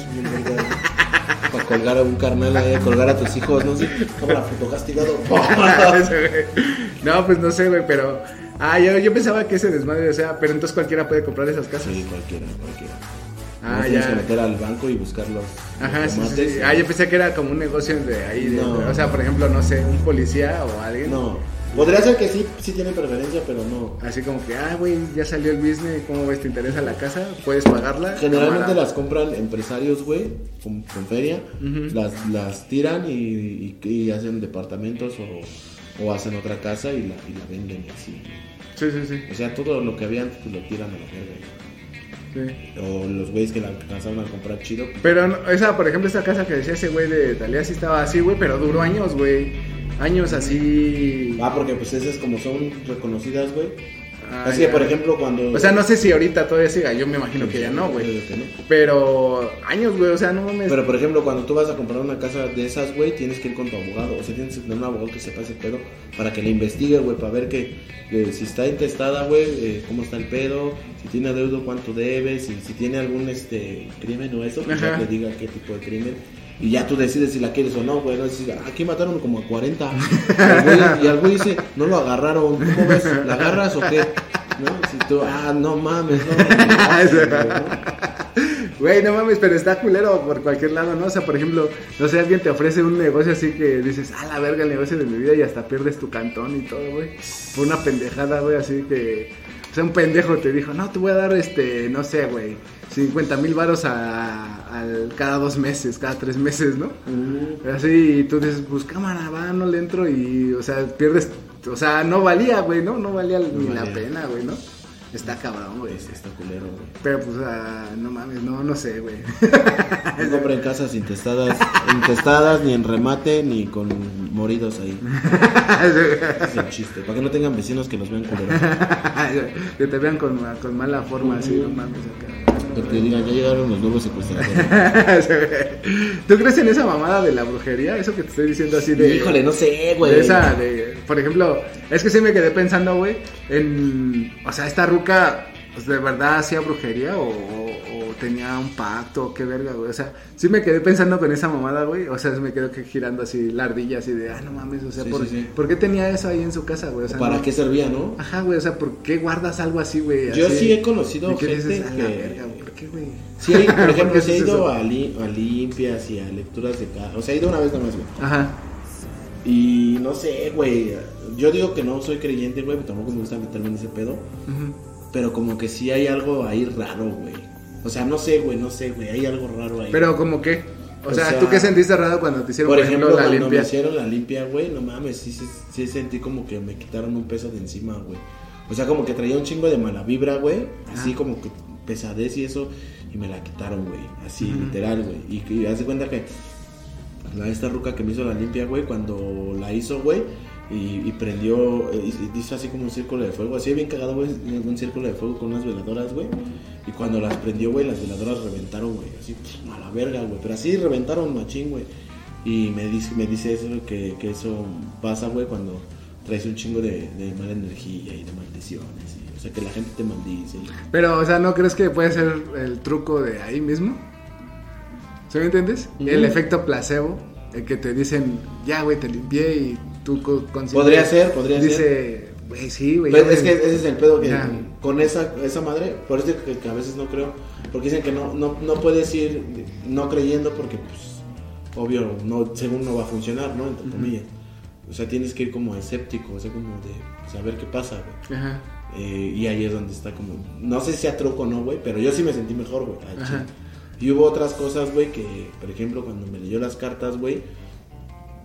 Para colgar a un carnal, ahí, colgar a tus hijos, no sé. Cámara, puto castigado. Ese (laughs) güey. no, pues no sé, güey, pero. Ah, yo, yo pensaba que ese desmadre, o sea, pero entonces cualquiera puede comprar esas casas. Sí, cualquiera, cualquiera. Ah, No tienes ya. que meter al banco y buscar los, Ajá, los sí, sí, tomates. sí. Ah, yo pensé que era como un negocio de ahí. de- No. o sea, por ejemplo, no sé, un policía o alguien. No, podría ser que sí, sí tiene preferencia, pero no. Así como que, ah, güey, ya salió el business, ¿cómo ves? ¿Te interesa la casa? ¿Puedes pagarla? Generalmente Cámara. las compran empresarios, güey, con, con feria, las, las tiran y, y- y hacen departamentos o, o hacen otra casa y la, y la venden así. Sí, sí, sí. O sea, todo lo que había antes pues, lo tiran a la verga. Sí. O los güeyes que la alcanzaron a comprar chido. Pero no- esa, por ejemplo, esta casa que decía ese güey de Talía sí estaba así, güey, pero duró años, güey. Años así. Ah, porque pues esas como son reconocidas, güey. Ah, Así que, por ejemplo, cuando... O sea, no sé si ahorita todavía siga, yo me imagino que ya no, güey. Que. Pero años, güey, o sea, no mames. Pero por ejemplo, cuando tú vas a comprar una casa de esas, güey, tienes que ir con tu abogado. O sea, tienes que tener un abogado que sepa ese pedo para que le investigue, güey, para ver que eh, si está intestada, güey, eh, cómo está el pedo, si tiene adeudo, cuánto debe, si, si tiene algún este crimen o eso, pues Ajá. te diga qué tipo de crimen. Y ya tú decides si la quieres o no, güey. No decir, "Ah, aquí mataron como a 40. (laughs) Y al güey- dice, no lo agarraron. ¿Cómo ves? ¿La agarras o qué? ¿No? Si tú, ah, no mames, no. ¿no? Güey, no mames, pero está culero por cualquier lado, ¿no? O sea, por ejemplo, no sé, alguien te ofrece un negocio así que dices, ah, la verga, el negocio de mi vida y hasta pierdes tu cantón y todo, güey. Por una pendejada, güey, así que... O sea, un pendejo te dijo, no, te voy a dar, este, no sé, güey, 50 mil varos a, cada dos meses, cada tres meses, ¿no? Así, y tú dices, pues cámara, va, no le entro y, o sea, pierdes, o sea, no valía, güey, ¿no? No valía ni la valía. pena, güey, ¿no? Está cabrón, güey. Pues está culero, güey. Pero pues, ah, no mames, no, no sé, güey. (laughs) No compren casas intestadas, intestadas ni en remate ni con moridos ahí. Es el chiste. Para que no tengan vecinos que los vean culeros. (laughs) que te vean con, con mala forma, así, no mames. Que te digan, ya llegaron los nuevos secuestradores. acá. (laughs) ¿Tú crees en esa mamada de la brujería? Eso que te estoy diciendo así de... Híjole, no sé, güey. De esa, de, por ejemplo, es que sí me quedé pensando, güey, en, o sea, esta ruca, pues, ¿de verdad hacía brujería o, o- o tenía un pacto qué verga, güey? O sea, sí me quedé pensando con esa mamada, güey, o sea, me quedé que girando así la ardilla, así de, ah, no mames, o sea, Sí, ¿por, sí, sí. ¿por qué tenía eso ahí en su casa, güey? O sea, ¿Para no- qué servía, no? Ajá, güey, o sea, ¿por qué guardas algo así, güey? Yo Así, sí he conocido ¿de qué gente dices, "A la que- verga, güey, ¿por qué, güey? Sí, por (laughs) ¿Por ejemplo, he haces ido eso? a, li- a limpias y a lecturas de casa. O sea, he ido una vez nada más, güey. Ajá. Y no sé, güey. Yo digo que no soy creyente, güey, pero tampoco me gusta meterme en ese pedo. Pero como que sí hay algo ahí raro, güey. O sea, no sé, güey, no sé, güey. Hay algo raro ahí. Pero, ¿como qué? O, O sea, sea, ¿tú qué sentiste raro cuando te hicieron, por ejemplo, la cuando limpia? me hicieron la limpia, güey, no mames, sí, sí, sí sentí como que me quitaron un peso de encima, güey. O sea, como que traía un chingo de mala vibra, güey. Así como que pesadez y eso. Y me la quitaron, güey. Así, literal, güey. Y, y haz de cuenta que la, esta ruca que me hizo la limpia, güey, cuando la hizo, güey, y, y prendió, eh, y- hizo así como un círculo de fuego, así bien cagado, güey, un círculo de fuego con unas veladoras, güey. Y cuando las prendió, güey, las veladoras reventaron, güey, así a la verga, güey. Pero así reventaron machín, güey. Y me dice, me dice eso, que, que eso pasa, güey, cuando traes un chingo de, de mala energía y de maldiciones. y- o sea, que la gente te maldice. y- Pero, o sea, ¿no crees que puede ser el truco de ahí mismo? ¿Sí me entiendes? El efecto placebo, el que te dicen, ya, güey, te limpié y tú co- consciente Podría ser, podría ser. Dice, güey, sí, güey. Pero ya es que ese es el pedo que Ya. con esa, esa madre, por eso que, que a veces no creo, porque dicen que no, no, no puedes ir no creyendo porque pues obvio no, según no va a funcionar, ¿no? Entre comillas. O sea, tienes que ir como escéptico, o sea, como de saber qué pasa, güey. Ajá. Eh, y ahí es donde está como, no sé si sea truco o no, güey, pero yo sí me sentí mejor, güey. chile. Y hubo otras cosas, güey, que, por ejemplo, cuando me leyó las cartas, güey,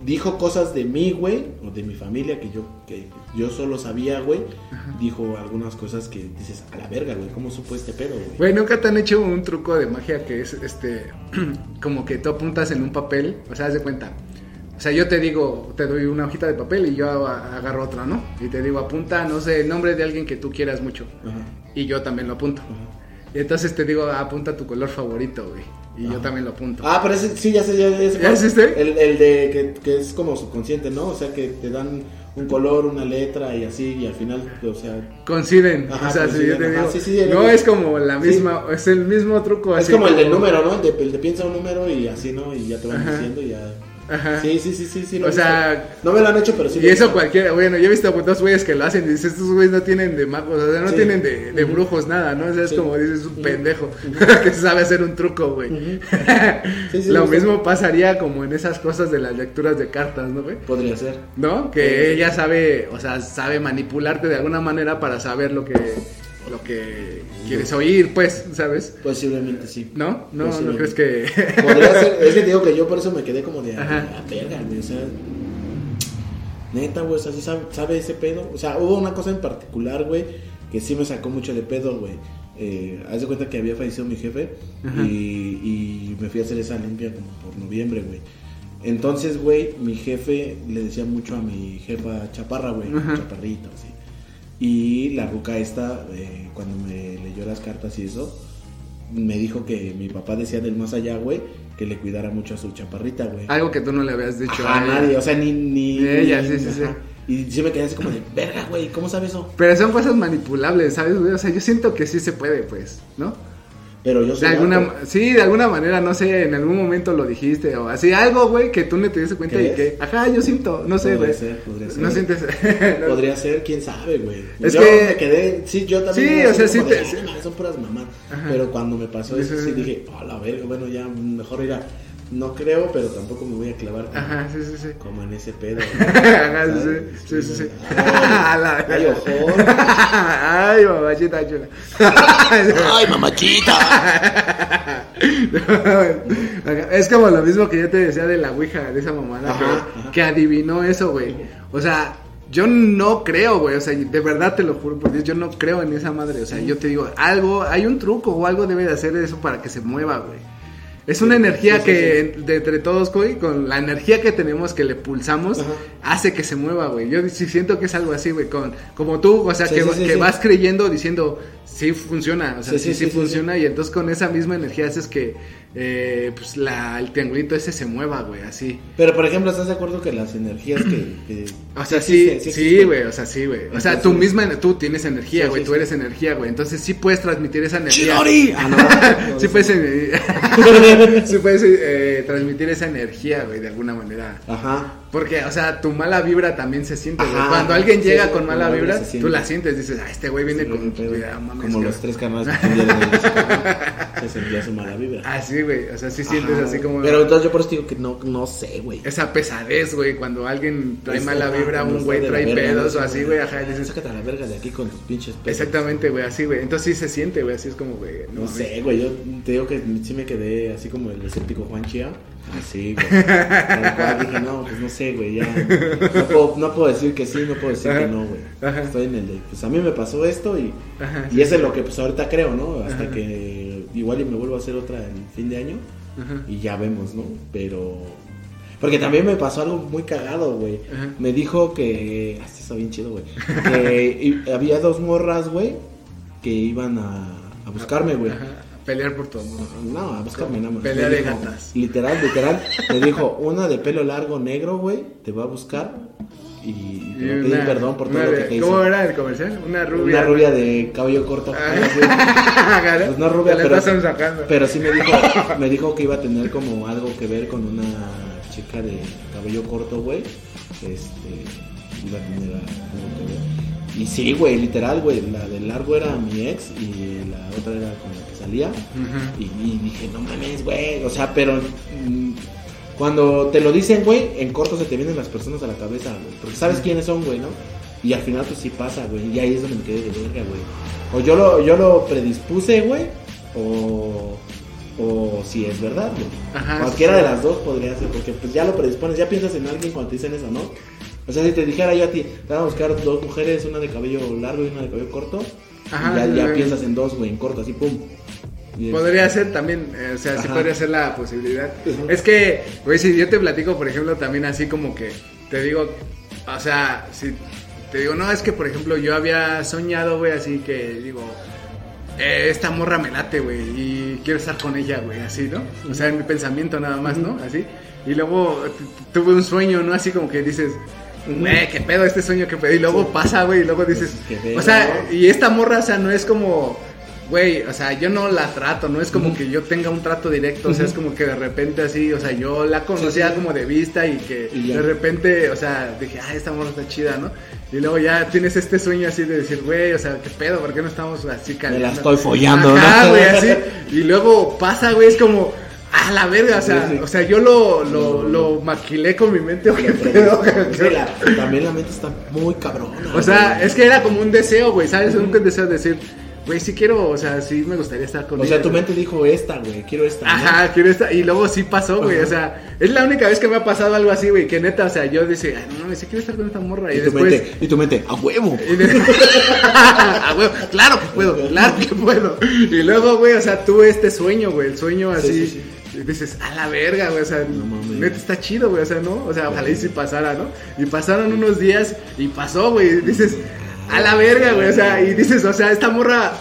dijo cosas de mí, güey, o de mi familia que yo, que yo solo sabía, güey. Dijo algunas cosas que dices, a la verga, güey, ¿cómo supo este pedo, güey? Güey, ¿nunca te han hecho un truco de magia que es, este, (clears throat) como que tú apuntas en un papel? O sea, haz de cuenta. O sea, yo te digo, te doy una hojita de papel y yo agarro otra, ¿no? Y te digo, apunta, no sé, el nombre de alguien que tú quieras mucho. Ajá. Y yo también lo apunto. Y entonces te digo, apunta tu color favorito, güey. Y yo Ajá. también lo apunto. Ah, pero ese, sí, ya sé, ya, ya sé ¿Ya? El, el de que, que es como subconsciente, ¿no? O sea, que te dan un color, una letra y así, y al final, o sea, Coinciden. Ajá, o sea, si yo te ajá, digo, sí, sí, el- no es como la Sí. misma, es el mismo truco. es así como el del número, ¿no? El de, el de piensa un número y así, ¿no? Y ya te van Ajá. diciendo y ya. Ajá. Sí, sí, sí, sí, sí. O sea, no me lo han hecho, pero sí. Y eso cualquiera, bueno, yo he visto dos güeyes que lo hacen y dices, estos güeyes no tienen de magos, o sea, no Sí. tienen de, de brujos nada, ¿no? O sea, es Sí. como dices, un pendejo (laughs) que sabe hacer un truco, güey. (laughs) Sí, sí, lo mismo pasaría como en esas cosas de las lecturas de cartas, ¿no, güey? Podría ser. ¿No? Que ella sabe, o sea, sabe manipularte de alguna manera para saber lo que, lo que quieres oír, pues, ¿sabes? Posiblemente sí. ¿No? ¿No, ¿no crees que...? (laughs) Podría ser. Es que te digo que yo por eso me quedé como de. A verga, güey. O sea. Neta, güey. O sea, sí sabe, sabe ese pedo. O sea, hubo una cosa en particular, güey. Que sí me sacó mucho de pedo, güey. eh, haz de cuenta que había fallecido mi jefe y, y me fui a hacer esa limpia como por noviembre, güey. Entonces, güey, mi jefe le decía mucho a mi jefa chaparra, güey, chaparrita, así. Y la ruca esta, eh, cuando me leyó las cartas y eso, me dijo que mi papá decía del más allá, güey, que le cuidara mucho a su chaparrita, güey. Algo que tú no le habías dicho Ajá, a ella. nadie, o sea, ni... ni Ella, ni- sí, sí, sí. Y sí me quedé así como de, verga, güey, ¿cómo sabes eso? Pero son cosas manipulables, ¿sabes, güey? O sea, yo siento que sí se puede, pues, ¿no? Pero yo De soy alguna, gato. sí, de alguna manera, no sé, en algún momento lo dijiste o así, algo, güey, que tú no te diste cuenta y que, ajá, yo siento, no sé, Podría güey. ser, podría ser. No sientes. (laughs) Podría ser, quién sabe, güey. Es yo que- me quedé, sí, yo también. Sí, o sea, sí te- de. "Ah, son puras mamás. Ajá. Pero cuando me pasó eso, sí. dije, a la verga, bueno, ya mejor ir a. No creo, pero tampoco me voy a clavar como, Ajá, sí, sí, sí. como en ese pedo. (laughs) Ajá, sí, sí, sí, sí, sí. Ay, (laughs) ay, ojón. (laughs) Ay, mamachita chula. Ay, mamachita. es como lo mismo que yo te decía de la Ouija, de esa mamada, Ajá, que, ajá. que adivinó eso, güey. O sea, yo no creo, güey. O sea, de verdad te lo juro por Dios, yo no creo en esa madre. O sea, yo te digo, algo, hay un truco o algo debe de hacer eso para que se mueva, güey. Es una energía sí, sí, que de entre todos, güey, con la energía que tenemos que le pulsamos, Ajá. hace que se mueva, güey. Yo sí siento que es algo así, güey, con como tú, o sea, que, vas creyendo diciendo, sí funciona, o sea, sí, Sí, sí, sí, sí, funciona y entonces con esa misma energía haces que eh, pues la, el triangulito ese se mueva, güey, así. Pero, por ejemplo, ¿estás de acuerdo que las energías que. O sea, sí, sí, güey, o sea, sí, güey. O sea, tú misma, tú tienes energía, güey, tú eres energía, güey. Entonces sí puedes transmitir esa energía. ¡Chidori! Ah, no, no, (laughs) sí puedes, (laughs) sí puedes eh, transmitir esa energía, güey, de alguna manera. Ajá. Porque, o sea, tu mala vibra también se siente, güey. Ajá, Cuando alguien llega sí, con mala vibra tú la sientes, dices, ah, este güey viene Sí, con... ah, mames, como los tres canales que (laughs) Se sentía su mala vibra. Ah, sí, güey, o sea, sí sientes así como... Pero entonces yo por eso digo que no, no sé, güey. Esa pesadez, güey, cuando alguien trae Es- mala vibra, un güey trae verga, pedos ¿no? o así, güey, ajá, dices... Sácate a la verga de aquí con tus pinches pedos. Exactamente, güey, así, güey. Entonces sí se siente, güey, así es como, güey. No mames. sé, güey, yo te digo que sí me quedé así como el escéptico Juan Chia. Así, güey. Tal cual dije, no, pues no sé, güey, ya. No puedo, no puedo decir que sí, no puedo decir que no, güey. Ajá. Estoy en el de, pues a mí me pasó esto y, Ajá, y eso es lo que pues ahorita creo, ¿no? Hasta que igual y me vuelvo a hacer otra en fin de año y ya vemos, ¿no? Pero... Porque también me pasó algo muy cagado, güey. Me dijo que... Así está bien chido, güey. Que i- había dos morras, güey, que iban a, a buscarme, güey. Pelear por tu amor. No, a buscarme nada más. Pelea Me de gatas. Literal, literal. me dijo, una de pelo largo negro, güey, te va a buscar y, y te va a pedir perdón por todo una lo de- que te ¿Cómo hizo. era el comercial? Una rubia. Una rubia de cabello corto. Ah, ¿no? (laughs) Pues no rubia, pero, pero sí me dijo, me dijo que iba a tener como algo que ver con una chica de cabello corto, güey. Este, iba a tener algo que ver. Y sí, güey, literal, güey, la del largo era mi ex y la otra era con salía. Y, y dije, no mames, güey. O sea, pero mm, cuando te lo dicen, güey, en corto se te vienen las personas a la cabeza, güey. Porque sabes quiénes son, güey, ¿no? Y al final, pues sí pasa, güey. Y ahí es donde me quedé de verga, güey. O yo lo, yo lo predispuse, güey. O, o si es verdad, güey. Ajá, Cualquiera sí. de las dos podría ser. Porque pues ya lo predispones, ya piensas en alguien cuando te dicen eso, ¿no? O sea, si te dijera yo a ti, te van a buscar dos mujeres, una de cabello largo y una de cabello corto. Ajá, ya, piensas en dos, güey, en corto, así, pum. Podría ser también, eh, o sea, sí podría ser la posibilidad. Es que, güey, si yo te platico, por ejemplo, también así como que te digo, o sea, si te digo, no, es que, por ejemplo, yo había soñado, güey, así que digo, eh, esta morra me late, güey, y quiero estar con ella, güey, así, ¿no? O sea, en mi pensamiento nada más, ¿no? Así. Y luego tuve un sueño, ¿no? Así como que dices, güey, qué pedo este sueño que pedí. Y luego pasa, güey, y luego dices, Pues, qué o sea, y esta morra, o sea, no es como, güey, o sea, yo no la trato, no es como que yo tenga un trato directo, o sea, es como que de repente así, o sea, yo la conocía Sí, sí. como de vista y que Y de repente, o sea, dije, ah, esta morra está chida, ¿no? Y luego ya tienes este sueño así de decir, güey, o sea, qué pedo, ¿por qué no estamos así calientes? estoy follando, Ajá, ¿no? güey, así. Y luego pasa, güey, es como, ah, la verga, o sea, o sea, yo lo, lo, lo maquilé con mi mente, o qué pedo, la- también la mente está muy cabrona. o sea, es que era como un deseo, güey, ¿sabes? Un deseo de decir, güey, sí quiero, o sea, sí me gustaría estar con O ella. sea, tu mente dijo esta, güey, quiero esta. ¿no? Ajá, quiero esta. Y luego sí pasó, güey. O sea, es la única vez que me ha pasado algo así, güey. Que neta, o sea, yo dice, ah, no, sí quiero estar con esta morra. Y, Y tu después. mente, y tu mente, a huevo. Ah, güey, (laughs) claro que puedo, claro que puedo. Y luego, güey, o sea, tuve este sueño, güey. El sueño así. Sí, sí, y dices, a la verga, güey. O sea, mames. neta está chido, güey. O sea, ¿no? O sea, ojalá y si pasara, ¿no? Y pasaron unos días y pasó, güey. Dices, a la verga, güey. O sea, y dices, o sea, esta morra.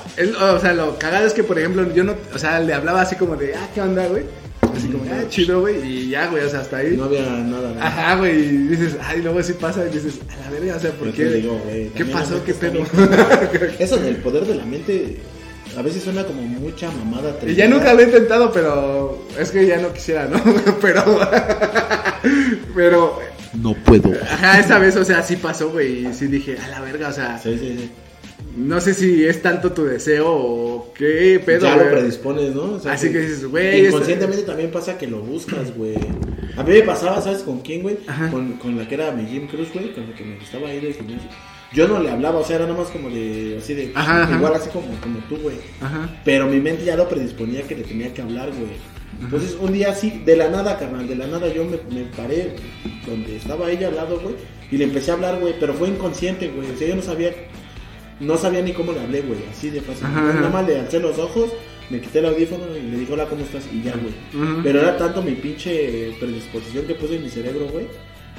o sea, lo cagado es que, por ejemplo, yo no. O sea, le hablaba así como de, ah, ¿qué onda, güey? Así como, ah, chido, güey. Y ya, güey, o sea, hasta ahí. No había nada, nada. Ajá, güey, y dices, ay, luego sí pasa, y dices, a la verga, o sea, ¿por qué? digo, ¿Qué pasó? ¿Qué pedo? (laughs) Eso del poder de la mente, a veces suena como mucha mamada. Y ya nunca lo he intentado, pero es que ya no quisiera, ¿no? (laughs) pero, pero, No puedo. ajá, esa vez, o sea, sí pasó, güey, y sí dije, a la verga, o sea, Sí, sí, sí. no sé si es tanto tu deseo o qué pedo, ya lo predispones, ¿no? O sea, Así que dices, güey, Inconscientemente también pasa que lo buscas, güey. A mí me pasaba, ¿sabes con quién, güey? Con, con la que era mi Jim Cruz, güey, con la que me gustaba ir al gimnasio. Yo no le hablaba, o sea, era nada más como de, así de, Ajá, ajá. igual así como, como tú, güey. Ajá, Pero mi mente ya lo predisponía que le tenía que hablar, güey. Entonces, un día así, de la nada, carnal, de la nada, yo me, me paré donde estaba ella al lado, güey, y le empecé a hablar, güey, pero fue inconsciente, güey. O sea, yo no sabía, no sabía ni cómo le hablé, güey, así de fácil. Nada más le alcé los ojos, me quité el audífono y le dije, hola, ¿cómo estás? Y ya, güey. Pero era tanto mi pinche predisposición que puse en mi cerebro, güey,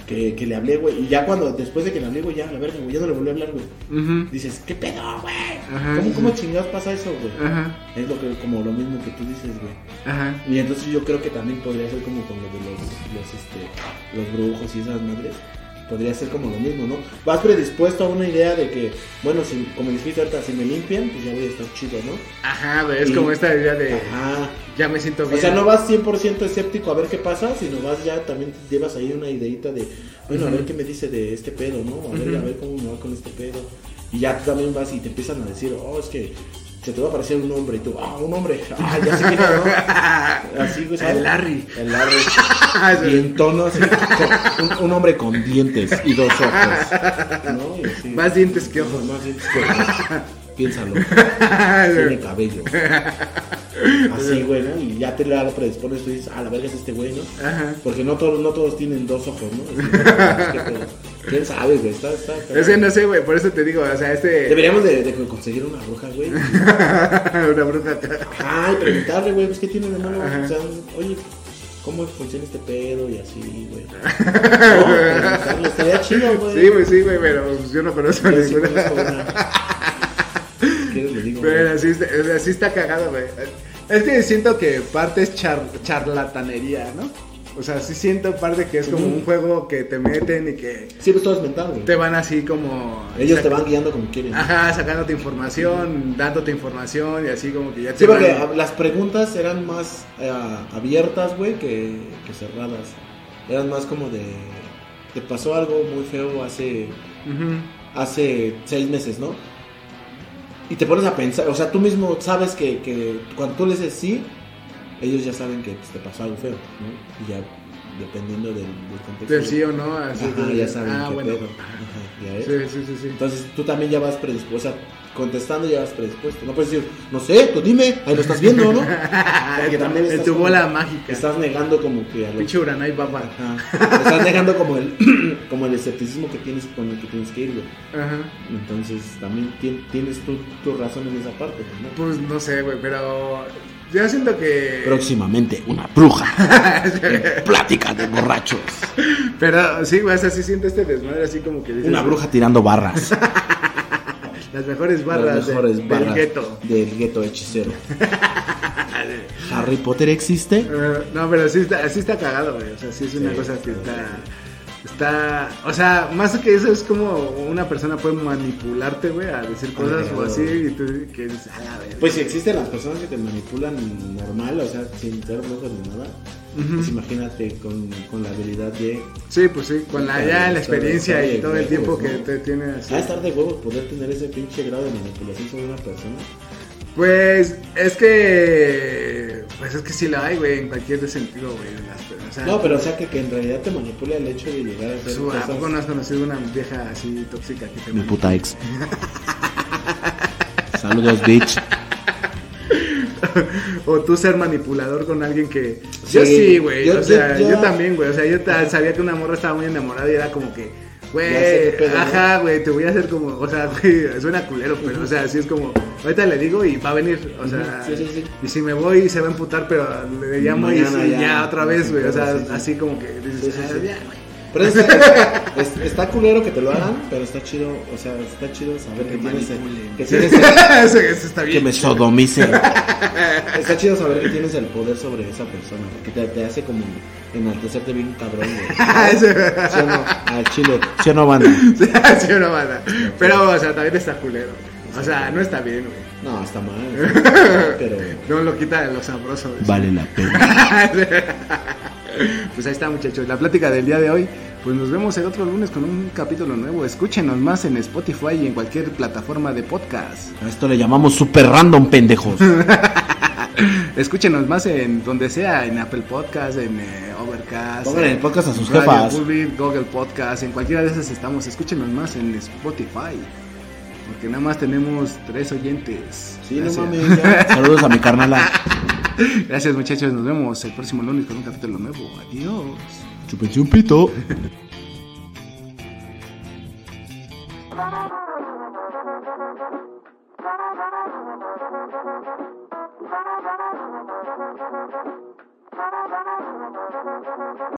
que, que le hablé, güey. Y ya cuando, después de que le hablé, güey, ya, la verga, güey, ya no le volví a hablar, güey. Dices, ¿qué pedo, güey? Ajá, ¿Cómo, cómo chingados pasa eso, güey? ajá, Es lo que, como lo mismo que tú dices, güey. ajá, Y entonces yo creo que también podría ser como con lo de los, los, este, los brujos y esas madres. Podría ser como lo mismo, ¿no? Vas predispuesto a una idea de que, bueno, si, como dijiste ahorita, si me limpian, pues ya voy a estar chido, ¿no? ajá, es Y- como esta idea de, Ajá. ya me siento O bien. sea, no vas 100% escéptico a ver qué pasa, sino vas ya también te llevas ahí una ideita de, bueno, a ver qué me dice de este pedo, ¿no? A ver, a ver cómo me va con este pedo. Y ya tú también vas y te empiezan a decir, oh, es que se te va a aparecer un hombre y tú, ah, un hombre, (laughs) ah, ya sé quién es, ¿no? (laughs) Así, güey, ¿sabes? El Larry. El Larry. (laughs) y en tono así, con- un, un hombre con dientes y dos ojos, ¿no? Y así. Más dientes que ojos. Más dientes que ojos. Piénsalo. Tiene cabello. Así, güey, ¿no? Y ya te lo predispones, tú dices, ah, la verga es este güey, ¿no? Ajá. Porque no todos, no todos tienen dos ojos, ¿no? ¿Quién sabe, güey? Está, está, está- Es que no sé, güey, por eso te digo, o sea, este... Deberíamos de, de conseguir una bruja, güey. (laughs) Una bruja. Ay, preguntarle, güey, pues qué tiene de malo. O sea, oye, ¿cómo funciona este pedo? Y así, güey. (laughs) No, estaría chido, güey. Sí, güey, sí, güey, pero pues, yo no conozco sí ninguna. conozco una. (laughs) Si quieres le digo. Pero sí, está- o sea, sí está cagado, güey. Es que siento que parte es char- charlatanería, ¿no? O sea, sí siento parte que es como un juego que te meten y que Sí, pues todo es mental, güey. te van así como... Ellos te van guiando como quieren. Ajá, sacándote información, dándote información y así como que ya te Sí, porque van- a- las preguntas eran más eh, abiertas, güey, que, que cerradas. Eran más como de... Te pasó algo muy feo hace Ujú. hace seis meses, ¿no? Y te pones a pensar, o sea, tú mismo sabes que, que cuando tú les dices sí, ellos ya saben que pues, te pasó algo feo, ¿no? Y ya, dependiendo del, del contexto. Del sí o no, así Ajá, de- ya saben ah, qué bueno. pedo. Ajá, ya ves. Sí, sí, sí, sí. Entonces tú también ya vas predispuesto, o sea, contestando ya vas predispuesto. No puedes decir, no sé, tú dime, ahí lo estás viendo, ¿no? (laughs) Porque también en estás tu como- bola mágica. Estás negando como que a lo Pinche Uranai baba. Ajá. Estás negando como el, (clears throat) como el escepticismo que tienes con el que tienes que ir, güey. Ajá. Entonces también tien- tienes tu, tu razón en esa parte, ¿no? Pues no sé, güey, pero yo siento que... Próximamente, una bruja. (laughs) Plática de borrachos. Pero sí, güey, o sea, sí siento este desmadre así como que dices... Una bruja tirando barras. (laughs) Las mejores barras, Las de- mejores barras del gueto. del gueto hechicero. (laughs) ¿Harry Potter existe? Eh, no, pero sí está, sí está cagado, güey. O sea, sí es una Sí, cosa que está está... Está... O sea, más que eso es como una persona puede manipularte, güey, a decir cosas o así y tú que dices, a la verga. Pues si existen las personas que te manipulan normal, o sea, sin ser brujos ni nada, pues imagínate con, con la habilidad de... Sí, pues sí, con la ya la experiencia y todo el tiempo pues, que te tiene así. Va a estar de huevos poder tener ese pinche grado de manipulación sobre una persona. Pues es que... Pues es que sí la hay, güey, en cualquier sentido, güey. las- O sea, No, pero o sea que, que en realidad te manipula el hecho de llegar a hacer su- ¿A poco no has conocido una vieja así tóxica que te Mi puta ex. (laughs) Saludos, bitch. o tú ser manipulador con alguien que. Yo Sí, güey. yo- O sea, yo- yo, yo- también, güey. O sea, yo sabía que una morra estaba muy enamorada y era como que. Güey, ajá, güey, te voy a hacer como, o sea, (laughs) güey, suena culero, pero, o sea, así es como, ahorita le digo y va a venir, o sea, Sí, sí, sí. y si me voy se va a emputar, pero le llamo y Mañana y ya. ya, otra vez, güey, o sea, Sí, sí. así como que dices, "Ah, ya, güey". Pero está, es- está culero que te lo hagan, pero está chido, o sea, está chido saber que tienes, el- que tienes el- eso, (laughs) eso está que me sodomicen. Está chido saber que tienes el poder sobre esa persona, porque te, te hace como enaltecerte bien cabrón, güey. (laughs) Eso- ¿Sí o no? Al chile, ¿sí o no, banda? (laughs) sí, una banda. Pero, o sea, también está culero. O sea, no está bien, güey. No, está mal. Pero No lo quita de lo sabroso. vale la pena. (laughs) Pues ahí está, muchachos. La plática del día de hoy. Pues nos vemos el otro lunes con un capítulo nuevo. Escúchenos más en Spotify y en cualquier plataforma de podcast. A esto le llamamos super random, pendejos. (laughs) Escúchenos más en donde sea, en Apple Podcast, en eh, Overcast. Pongan el en podcast a sus Radio jefas. Public, Google Podcast, en cualquiera de esas estamos. Escúchenos más en Spotify. Porque nada más tenemos tres oyentes. Sí, no Gracias. mames. ya. (laughs) Saludos a mi carnala. Gracias muchachos, nos vemos el próximo lunes con un capítulo nuevo. Adiós. Chúpense un (laughs)